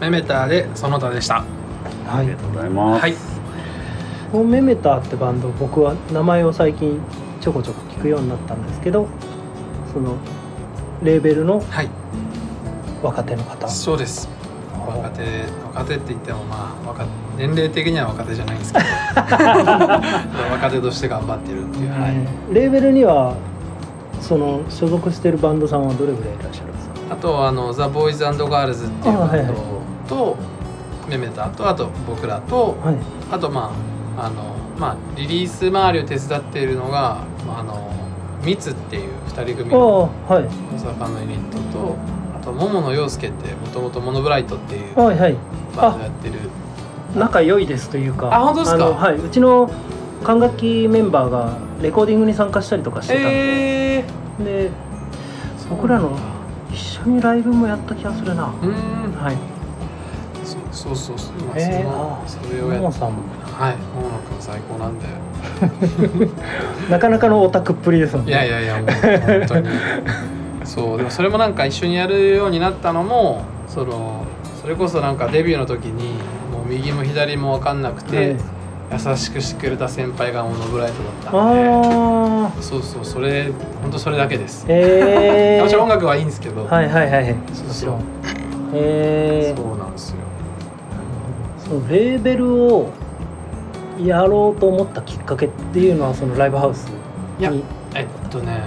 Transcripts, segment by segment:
メメターでその他でした。はい。ありがとうございます。はい。このメメターってバンド僕は名前を最近ちょこちょこ聞くようになったんですけどそのレーベルのはい。若手の方。そうです。若手若手って言ってもまあ若年齢的には若手じゃないんですけど。若手として頑張ってるっていう、はい、レーベルにはその所属してるバンドさんはどれぐらいいらっしゃるんですか？あとはあのザ・ボーイズガールズっていうバンドと、メメタとあと僕らとはい。あとまああのまあリリース周りを手伝っているのが、まあ、あのミツっていう二人組のはい。大阪のユニットとあと桃野陽介ってもともとモノブライトっていうはいはい。バンドやってる。仲良いですというか。あ本当ですか？のはい。うちの管楽器メンバーがレコーディングに参加したりとかしてたんで、えー、で僕らの一緒にライブもやった気がするな。うーん。はいそうそうそう。今えー。それをやっももさんも。はい。桃野くん最高なんで なかなかのオタクっぷりですもんね。いやいやいやもう本当に。そうでもそれもなんか一緒にやるようになったのもそのそれこそなんかデビューの時にもう右も左も分かんなくて、優しくしてくれた先輩がモノブライトだったんで。ああそうそうそれ本当それだけです、ええ もちろん音楽はいいんですけど、はいはいはいはい。そうそう。もちろん。ええそうなんですよレーベルをやろうと思ったきっかけっていうのはそのライブハウスに。いやえっとね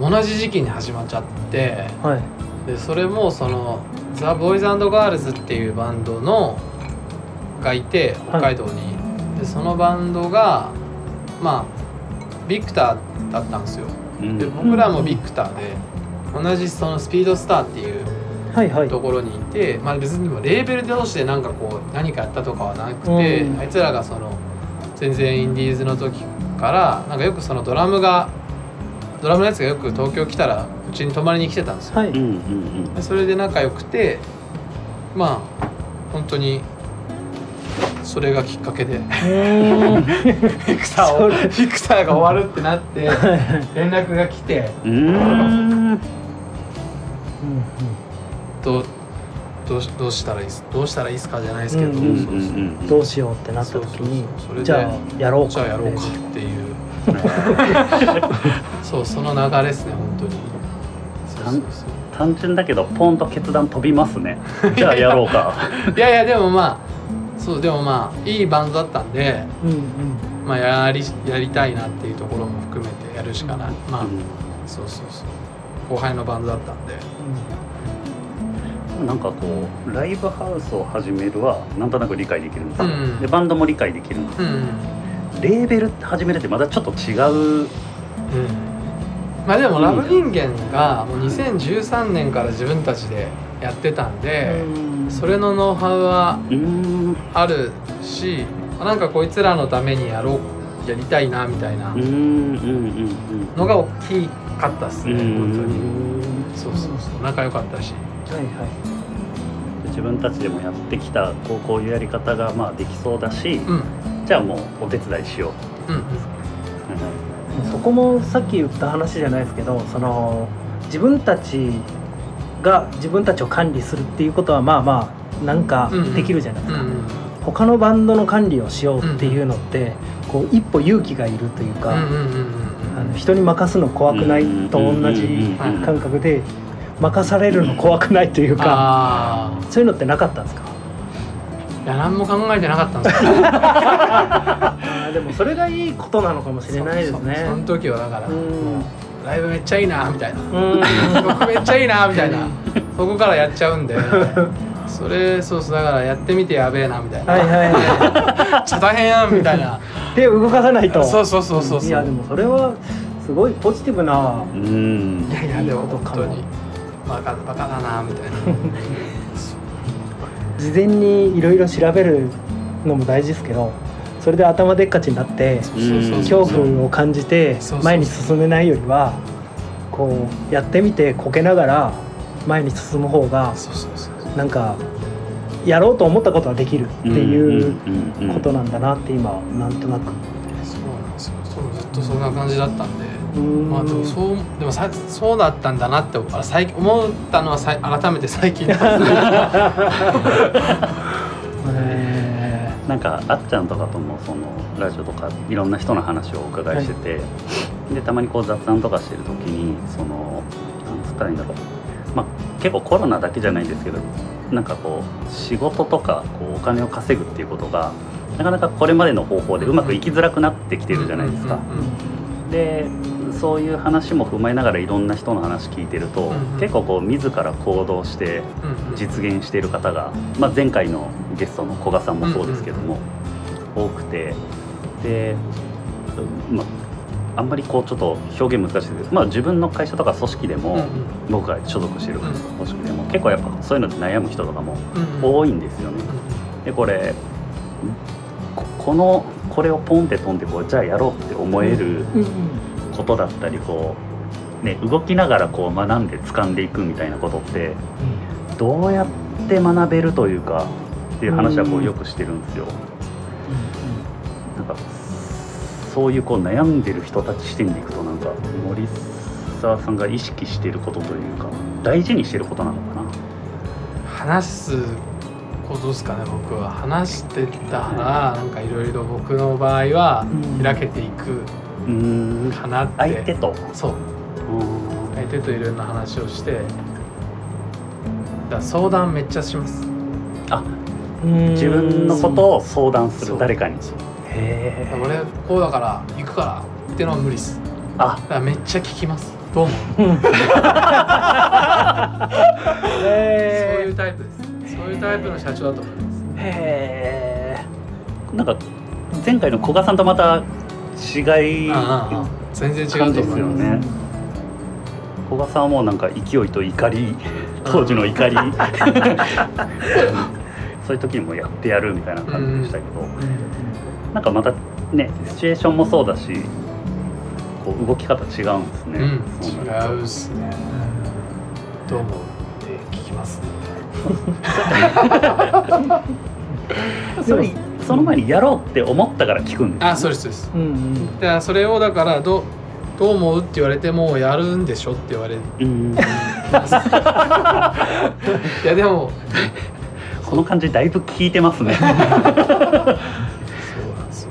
同じ時期に始まっちゃってはい。でそれもそのザ・ボーイズガールズっていうバンドのがいて北海道に、でそのバンドがまあビクターだったんですよ。うん。で僕らもビクターで同じそのスピードスターっていうはいはいところにいて、まあ、別にでもレーベル同士でなんかこう何かやったとかはなくて、うん。あいつらがその全然インディーズの時からなんかよくそのドラムがドラムのやつがよく東京来たらうちに泊まりに来てたんですよ。はい。うんうんでそれで仲良くてまあ本当にそれがきっかけで フィクサーをフィクサーが終わるってなって連絡が来て。うん。どうどうしどうしたらいいですどうしたらいいですかじゃないですけど、うんうんそうそうう。んどうしようってなった時にじゃあやろうか。じゃあやろうかっていう。そうその流れですね本当に。そうそうそ単純だけどポンと決断飛びますね。じゃあやろうか。ういやいやでもまあそうでもまあいいバンドだったんでうんうん。まあやりやりたいなっていうところも含めてやるしかない。まあ、うそうそうそう。後輩のバンドだったんで。んなんかこうライブハウスを始めるはなんとなく理解できるんです。よ、うん。でバンドも理解できるんです。うん、うんレーベル始めるってまたちょっと違う。まあでもラブ人間がもう2013年から自分たちでやってたんで、うん。それのノウハウはあるしなんかこいつらのためにやろうやりたいなみたいなうんうんうんのが大きかったっすね、うん。本当に。うんそうそうそう。仲良かったしはいはい。自分たちでもやってきたこうこういうやり方がまあできそうだし、うん。じゃあもうお手伝いしよう、うんうん。そこもさっき言った話じゃないですけどその自分たちが自分たちを管理するっていうことはまあまあなんかできるじゃないですか、うんうん他のバンドの管理をしようっていうのって、こう一歩勇気がいるというか、うんうんうんうんあの人に任すの怖くないと同じ感覚で任されるの怖くないというかあそういうのってなかったんですか？あいや何も考えてなかったんですよ。でもそれがいいことなのかもしれないですね。そそその時はだから、うん。もうライブめっちゃいいなみたいな。うん。曲めっちゃいいなみたいな。そこからやっちゃうんで。それそうそうだからやってみてやべえなみたいな、はいはいはめっちゃ大変やんみたいな。手を動かさないと。そうそうそうそうそう。いやでもそれはすごいポジティブなうん。いやいやでも本当にバカバカだなみたいな。事前にいろいろ調べるのも大事ですけどそれで頭でっかちになって恐怖を感じて前に進めないよりはこうやってみてこけながら前に進む方がなんかやろうと思ったことはできるっていうことななんだなって今なんとなく。そうなんですよ。そうずっとそんな感じだったんでまあでもそうでもさそうだったんだなってあ最近思ったのはさい改めて最近ですなんかあっちゃんとかともそのラジオとかいろんな人の話をお伺いしてて、はい、でたまにこう雑談とかしてる時にその何ですかねだろう、まあ、結構コロナだけじゃないんですけどなんかこう仕事とかこうお金を稼ぐっていうことがなかなかこれまでの方法でうまくいきづらくなってきてるじゃないですか。でそういう話も踏まえながらいろんな人の話聞いてると、うんうん、結構こう自ら行動して実現している方が、まあ、前回のゲストの古賀さんもそうですけども、多くてで、まあ、あんまりこうちょっと表現難しいですけど、まあ、自分の会社とか組織でも、うんうん、僕が所属してる組織でも結構やっぱそういうので悩む人とかも多いんですよね。でこれこのこれをポンって飛んでこうじゃあやろうって思えることだったりこう、ね、動きながらこう学んで掴んでいくみたいなことってどうやって学べるというかっていう話はこうよくしてるんですよ。なんかそういうこう悩んでる人たち視点でいくとなんか森沢さんが意識していることというか大事にしてることなのかな？話すことですかね僕は。話してたらなんかいろいろ僕の場合は開けていくかなって。相手と。そう相手といろんな話をして。だ相談めっちゃします。あ自分のことを相談する誰かに。へえ。俺こうだから行くからってのは無理っす。あ。だめっちゃ聞きます。どうもそういうタイプです。そういうタイプの社長だと思います。へえ。んか前回の古賀さんとまた違い。全然違うと思います。よね古賀さんはもうなんか勢いと怒り。当時の怒り。そういう時にもやってやるみたいな感じでしたけど、うん、なんかまたねシチュエーションもそうだしこう動き方違うんですね、うん、違うっすね。どう思うって聞きますね。それその前にやろうって思ったから聞くんです、あそうですそうです、うんうん、だそれをだからどどう思うって言われてもやるんでしょって言われる、うん、いやでもこの感じだいぶ聞いてますね。そうなんですよ。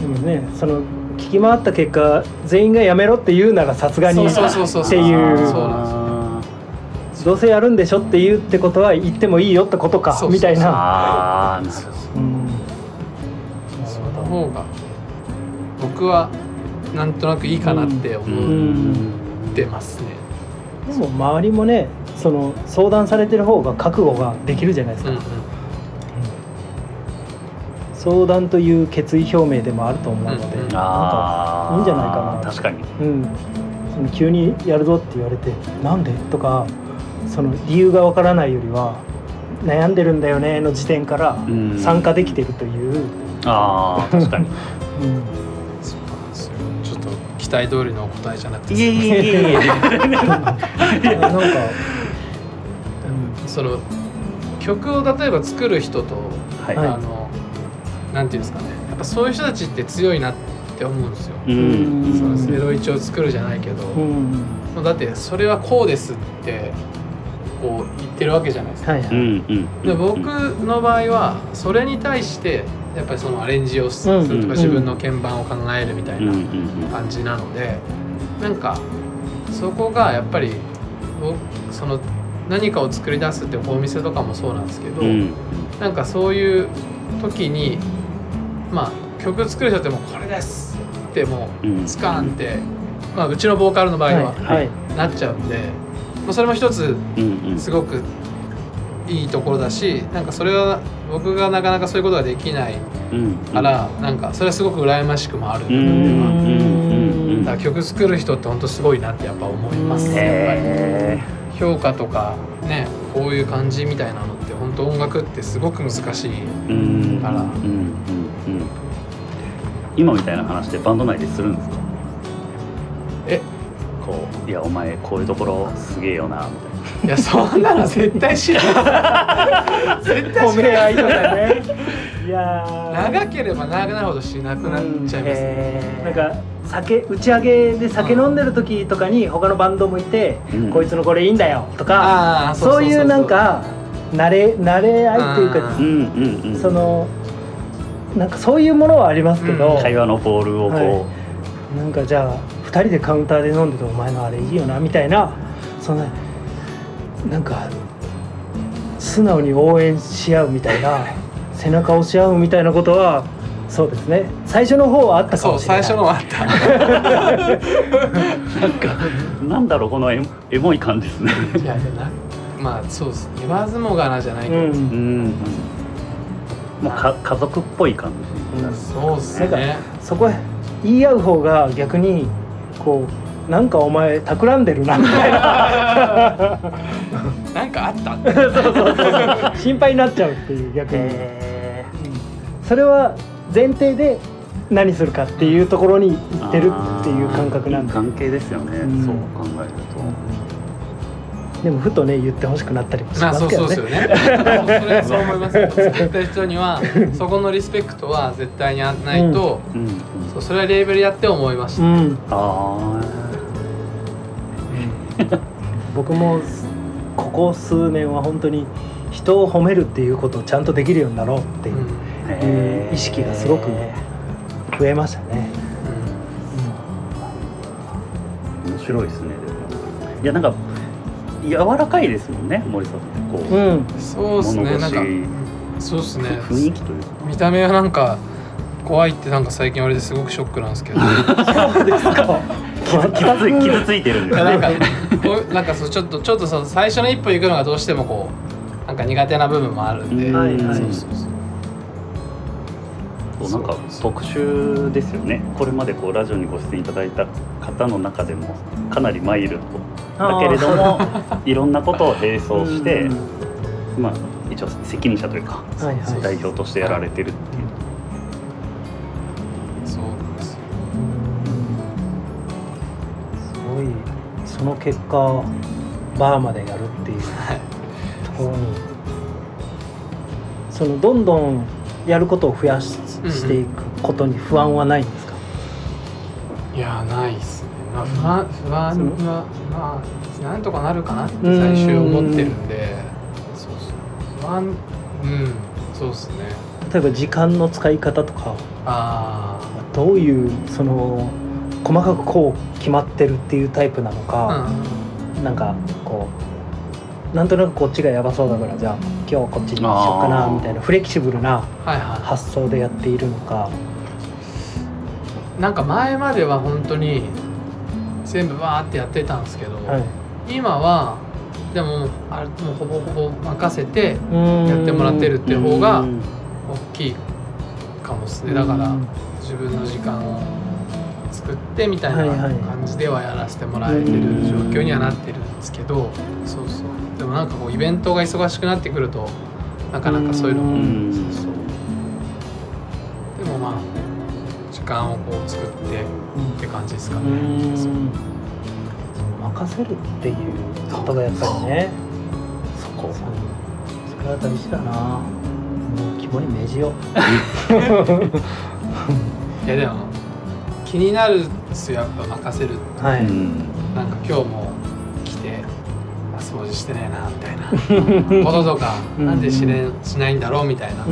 でもねその聞き回った結果全員がやめろって言うならさすがにっていう。どうせやるんでしょって言うってことは言ってもいいよってことかみたいな。ああなるほど方が僕はなんとなくいいかなって思ってますね。でも周りもねその相談されてる方が覚悟ができるじゃないですか。うんうん、相談という決意表明でもあると思うので、うんうん、なんかいいんじゃないかな確かに、うん、その急にやるぞって言われて「なんで?」とかその理由がわからないよりは悩んでるんだよねの時点から参加できてるというああ確かに、うん、そうなんですよ。ちょっと期待通りの答えじゃなくて。いえいえ。いえいえなんか、うん、その曲を例えば作る人と、はい、あのなんていうんですかね。やっぱそういう人たちって強いなって思うんですよ。うん、そのゼロ一を作るじゃないけど、うん、だってそれはこうですってこう言ってるわけじゃないですか。はいはい、で僕の場合はそれに対してやっぱりそのアレンジをするとか自分の鍵盤を考えるみたいな感じなのでなんかそこがやっぱりその何かを作り出すってお店とかもそうなんですけど、なんかそういう時にまあ曲作る人ってもこれですってもうスカーンって、まあ、うちのボーカルの場合はなっちゃうんで、まあ、それも一つすごくいいところだしなんかそれは僕がなかなかそういうことができないから、うん、なんかそれはすごく羨ましくもあるだから曲作る人って本当すごいなってやっぱ思います。やっぱり。評価とかねこういう感じみたいなのって本当音楽ってすごく難しいから。今みたいな話でバンド内でするんですか？え？こういやお前こういうところすげえよなみたいないやそんなの絶対知らない絶対褒め合いね。いやー。長ければ長くなるほどしなくなっちゃいますね、えー。なんか酒打ち上げで酒飲んでる時とかに他のバンドもいて、うん。こいつのこれいいんだよとかそういうなんか慣れ慣れ合いっていうかあうんうんうん。そのなんかそういうものはありますけど、うん。会話のボールをこう、はなんかじゃあ2人でカウンターで飲んでて「お前のあれいいよな」みたいなそんななんか素直に応援し合うみたいな 背中を押し合うみたいなことはそうですね。最初の方はあったかそうもしれない。最初のはあった。なんだろうこのエモエモい感じですね。いやいやなまあそうです。言わずもがなじゃないけど、うん。うん。もうか家族っぽい感じ、うんそうっすなんねそこへ言い合う方が逆にこうなんかお前企んでるなみたいな。なんかあった？っ てそうそうそう。心配になっちゃうっていう逆に、へそれは前提で何するかっていうところに行ってるっていう感覚なんで関係ですよね、うん。そう考えるでもふとね言ってほしくなったりもしますけどそうそうねですよね。それはそう思いますよ。作った人には そこのリスペクトは絶対にないと、と、うん。うん、そうそれはレーベルやって思いました、うん。あ僕もここ数年は本当に人を褒めるっていうことをちゃんとできるようになろうっていううん。あへー意識がすごく増えましたね、面白いですねいやなんか柔らかいですもんね森さんってこう、うん。うんそうっすね物なんか腰そうっすね。雰囲気というか。見た目はなんか怖いってなんか最近言われてすごくショックなんですけど。傷傷つい傷ついてるんですね。なんかこうなんかそうちょっとちょっとその最初の一歩行くのがどうしてもこうなんか苦手な部分もあるんで、うん。はいはい。そうそうそう。そうなんか特殊ですよね。これまでこうラジオにご出演いただいた方の中でもかなりマイルドだけれどもいろんなことを並走して、うん。まあ一応責任者というかはいはい。代表としてやられてるっていう、そうですごい。その結果バーまでやるっていう。はい。ところにそのどんどんやることを増やししていくことに不安はないんですか、いやないっすね、まあ、不安不安はまあなんとかなるかなって最終思ってるんでそうそう不安うんそうっすね例えば時間の使い方とかあどういうその細かくこう決まってるっていうタイプなのあか、なんかこうなんとなくこっちがやばそうだからじゃあ今日はこっちにしようかなみたいなフレキシブルな発想でやっているのか、いなんか前までは本当に全部わーってやってたんですけど、はい、今はでもあれもうほぼほぼ任せてややってもらってるっていう方がうん。大きいかもですね。だから自分の時間を作ってみたいな感じではやらせてもらえてる状況にはなってるんですけどそうそう。でもなんかこうイベントが忙しくなってくるとなかなかそういうのうもん。そう。そうでもまあ時間をこう作ってって感じですかうね任せるっていうことがやっぱりね。そこそれは大事だな。もう肝に銘じよ いやでも気になるっすよ。やっぱ任せるうはい、うんなんか今日も来てあ掃除してねえなみたいな。こととかうん。なんでしれんしないんだろうみたいな。で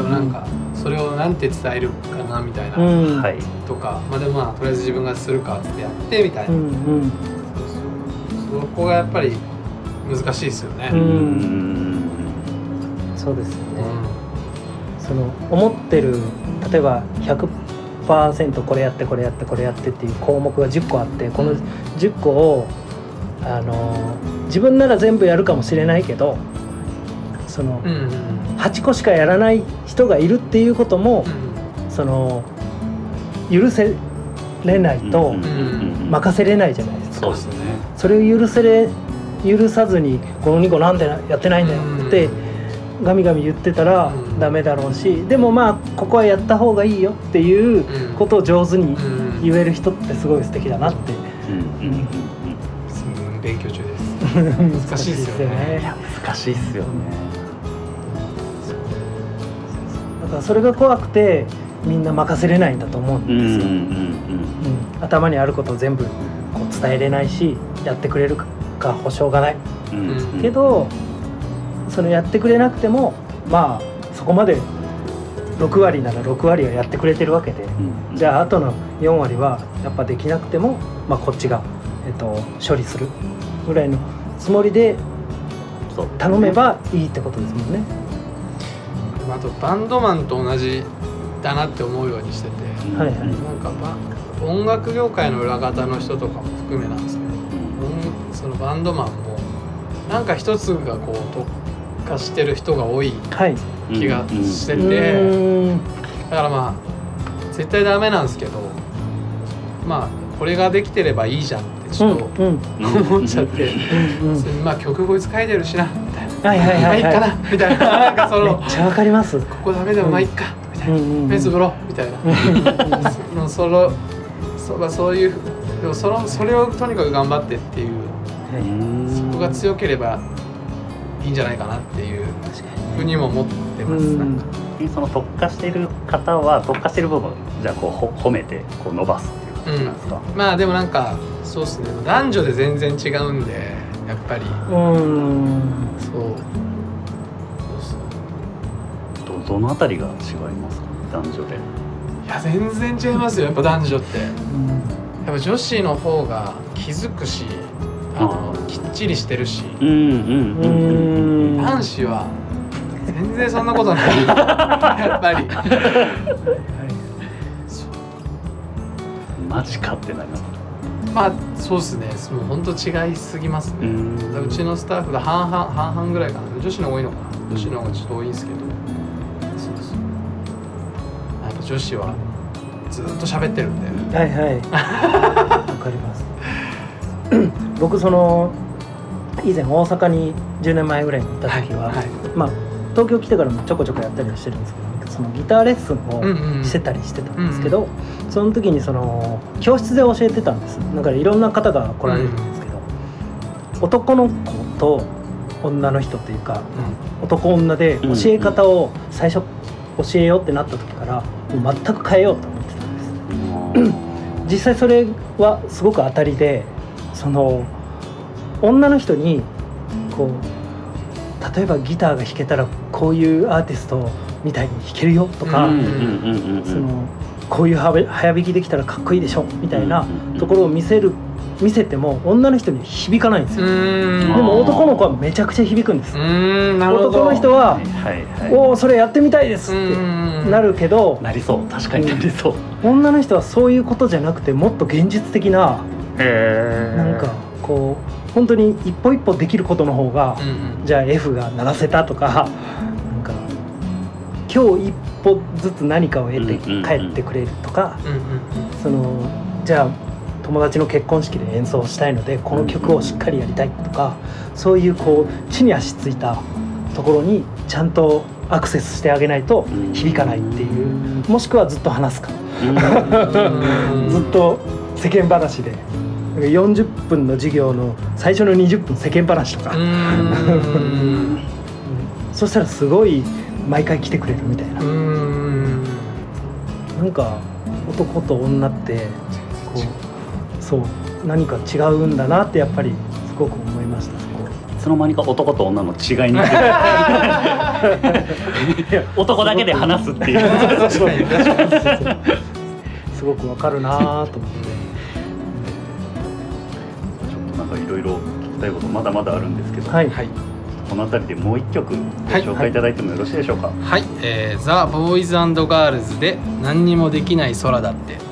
もなんかそれをなんて伝えるかなみたいな、うん。はい。とかまあでもまあとりあえず自分がするかってやってみたいな、うんうん。そうそうそこがやっぱり難しいですよね、ううん。んそうですよね、うその思ってる例えば100%これやってこれやってこれやってっていう項目が10個あってこの10個をあの自分なら全部やるかもしれないけどそのんうんうん8個しかやらない人がいるっていうこともうん。その許せれないと任せれないじゃないですか。そうですね。それを許せれ許さずに「この2個なんでやってないんだよ」ってガミガミ言ってたらうん。ダメだろうしでもまあここはやった方がいいよっていううん。ことを上手にうん。言える人ってすごい素敵だなって。勉強中です。難しいですよね。難しいっすよねかからそれが怖くてみんな任せれないんだと思うんですよ、うん頭にあることを全部こう伝えれないしやってくれるか保証がない。けどそのやってくれなくてもまあそこまで6割なら6割はやってくれてるわけで。うんじゃああとの4割はやっぱできなくても、まあ、こっちが、えっと、処理するぐらいのつもりで頼めばいいってことですもんね。あとバンドマンと同じだなって思うようにしててうんはいはい。なんかバ音楽業界の裏方の人とかも含めなんですけど音そのバンドマンもなんか一つがこう特化してる人が多いはい、気がしてうて、ーん。だからまあ絶対ダメなんですけどまあこれができてればいいじゃんってちょっとうん。うん。思っちゃって、うん。うん。まあ曲こいつ書いてるしな。はいはいはいはい。まあいいかなみたいな。なんかそのめっちゃわかります。ここダメでもまあいいかみたいな、うんうんうん。フェンスブロみたいな、そのそのそまあそういうでもそのそれをとにかく頑張ってっていう。そこが強ければいいんじゃないかなっていう。ふうにも思ってます、うんなんか。その特化してる方は特化してる部分じゃあこうほ褒めてこう伸ばすっていう感じなんですか、まあでもなんかそうっすね。男女で全然違うんでやっぱり。うーん。そう。そうそうどどのあたりが違いますか？男女で。いや全然違いますよ。やっぱ男女って。やうん。っぱ女子の方が気づくしあのきっちりしてるし。うんうんうーん男子は全然そんなことない。やっぱり。そうマジかってなりますまあそうですね。もう本当違いすぎますね、うちのスタッフが半々半々ぐらいかな。女子の方が多いのかな。女子の方がちょっと多いんですけど。そうそうやっぱ女子はずっと喋ってるんで。はいはい。わかります。僕その以前大阪に10年前ぐらいに行った時は、はいはい。まあ東京来てからもちょこちょこやったりはしてるんですけどそのギターレッスンうんうんをしてたりしてたんですけど、その時にその教室で教えてたんです。だからいろんな方が来られるんですけど、男の子と女の人というか男女で教え方を最初教えようってなった時からもう全く変えようと思ってたんです。実際それはすごく当たりでその女の人にこう例えばギターが弾けたらこういうアーティストみたいに弾けるよとか、こういう早早弾きできたらかっこいいでしょみたいなところを見せる見せても女の人には響かないんですよ、でも男の子はめちゃくちゃ響くんです、男の人ははいはい「はおおそれやってみたいです」うってなるけどいなりそう。確かになりそう。女の人はそういうことじゃなくてもっと現実的なへなんかこう本当に一歩一歩できることの方がじゃあ F が鳴らせたとか今日一歩ずつ何かを得て帰ってくれるとかうんうん。そのじゃあ友達の結婚式で演奏したいのでこの曲をしっかりやりたいとかそういうこう地に足ついたところにちゃんとアクセスしてあげないと響かないっていうもしくはずっと話すか。うん。ずっと世間話で。40分の授業の最初の20分世間話とか、うーん。そしたらすごい毎回来てくれるみたいな、うーん。なんか男と女ってこうそう何か違うんだなってやっぱりすごく思いました。そこいつの間にか男と女の違いに 男だけで話すっていう。すごくわかるなと思って。ちょっとなんかいろいろ聞きたいことまだまだあるんですけど、はい。はいこの辺りでもう一曲ご紹介いただいてもよろしいでしょうか、はい、えー、ザ・ボーイズガールズで何にもできない空だって